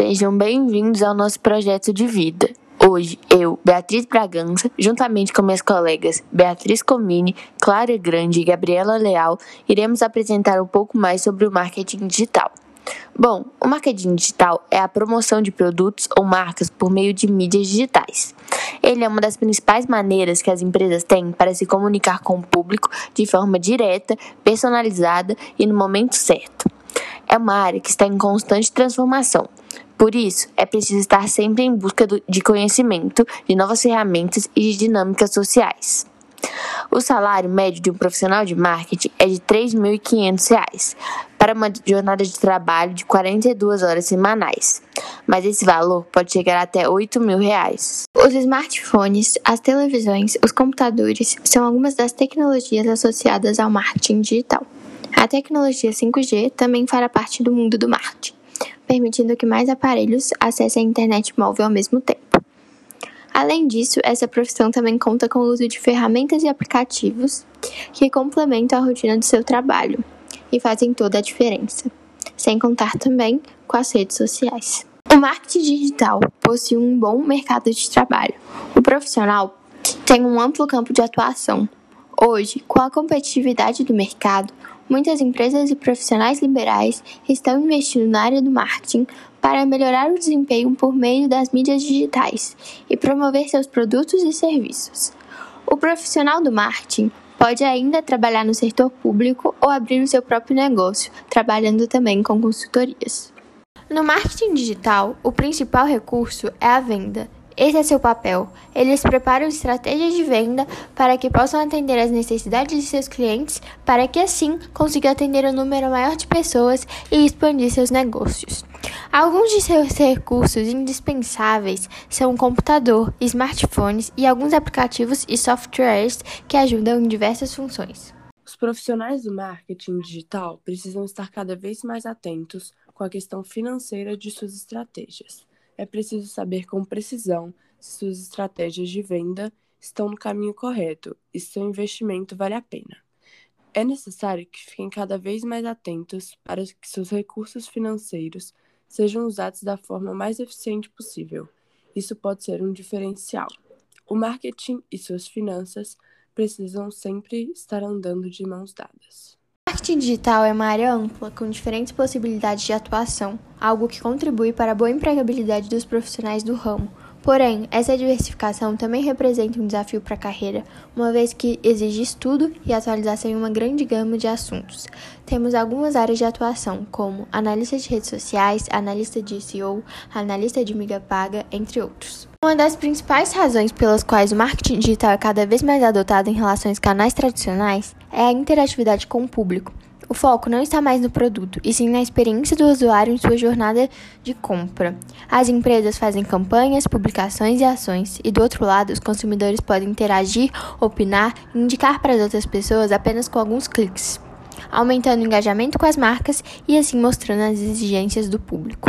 Sejam bem-vindos ao nosso projeto de vida. Hoje, eu, Beatriz Bragança, juntamente com minhas colegas Beatriz Comini, Clara Grande e Gabriela Leal, iremos apresentar um pouco mais sobre o marketing digital. Bom, o marketing digital é a promoção de produtos ou marcas por meio de mídias digitais. Ele é uma das principais maneiras que as empresas têm para se comunicar com o público de forma direta, personalizada e no momento certo. É uma área que está em constante transformação. Por isso, é preciso estar sempre em busca de conhecimento, de novas ferramentas e de dinâmicas sociais. O salário médio de um profissional de marketing é de R$ 3.500 para uma jornada de trabalho de 42 horas semanais, mas esse valor pode chegar até 8 mil reais. Os smartphones, as televisões, os computadores são algumas das tecnologias associadas ao marketing digital. A tecnologia 5G também fará parte do mundo do marketing, permitindo que mais aparelhos acessem a internet móvel ao mesmo tempo. Além disso, essa profissão também conta com o uso de ferramentas e aplicativos que complementam a rotina do seu trabalho e fazem toda a diferença, sem contar também com as redes sociais. O marketing digital possui um bom mercado de trabalho. O profissional tem um amplo campo de atuação. Hoje, com a competitividade do mercado, muitas empresas e profissionais liberais estão investindo na área do marketing para melhorar o desempenho por meio das mídias digitais e promover seus produtos e serviços. O profissional do marketing pode ainda trabalhar no setor público ou abrir o seu próprio negócio, trabalhando também com consultorias. No marketing digital, o principal recurso é a venda esse é seu papel. Eles preparam estratégias de venda para que possam atender às necessidades de seus clientes, para que assim consigam atender um número maior de pessoas e expandir seus negócios. Alguns de seus recursos indispensáveis são o computador, smartphones e alguns aplicativos e softwares que ajudam em diversas funções. Os profissionais do marketing digital precisam estar cada vez mais atentos com a questão financeira de suas estratégias é preciso saber com precisão se suas estratégias de venda estão no caminho correto e se seu investimento vale a pena. É necessário que fiquem cada vez mais atentos para que seus recursos financeiros sejam usados da forma mais eficiente possível. Isso pode ser um diferencial. O marketing e suas finanças precisam sempre estar andando de mãos dadas marketing digital é uma área ampla, com diferentes possibilidades de atuação, algo que contribui para a boa empregabilidade dos profissionais do ramo. Porém, essa diversificação também representa um desafio para a carreira, uma vez que exige estudo e atualização em uma grande gama de assuntos. Temos algumas áreas de atuação, como analista de redes sociais, analista de SEO, analista de mídia paga, entre outros. Uma das principais razões pelas quais o marketing digital é cada vez mais adotado em relação aos canais tradicionais é a interatividade com o público. O foco não está mais no produto, e sim na experiência do usuário em sua jornada de compra. As empresas fazem campanhas, publicações e ações, e do outro lado, os consumidores podem interagir, opinar e indicar para as outras pessoas apenas com alguns cliques, aumentando o engajamento com as marcas e assim mostrando as exigências do público.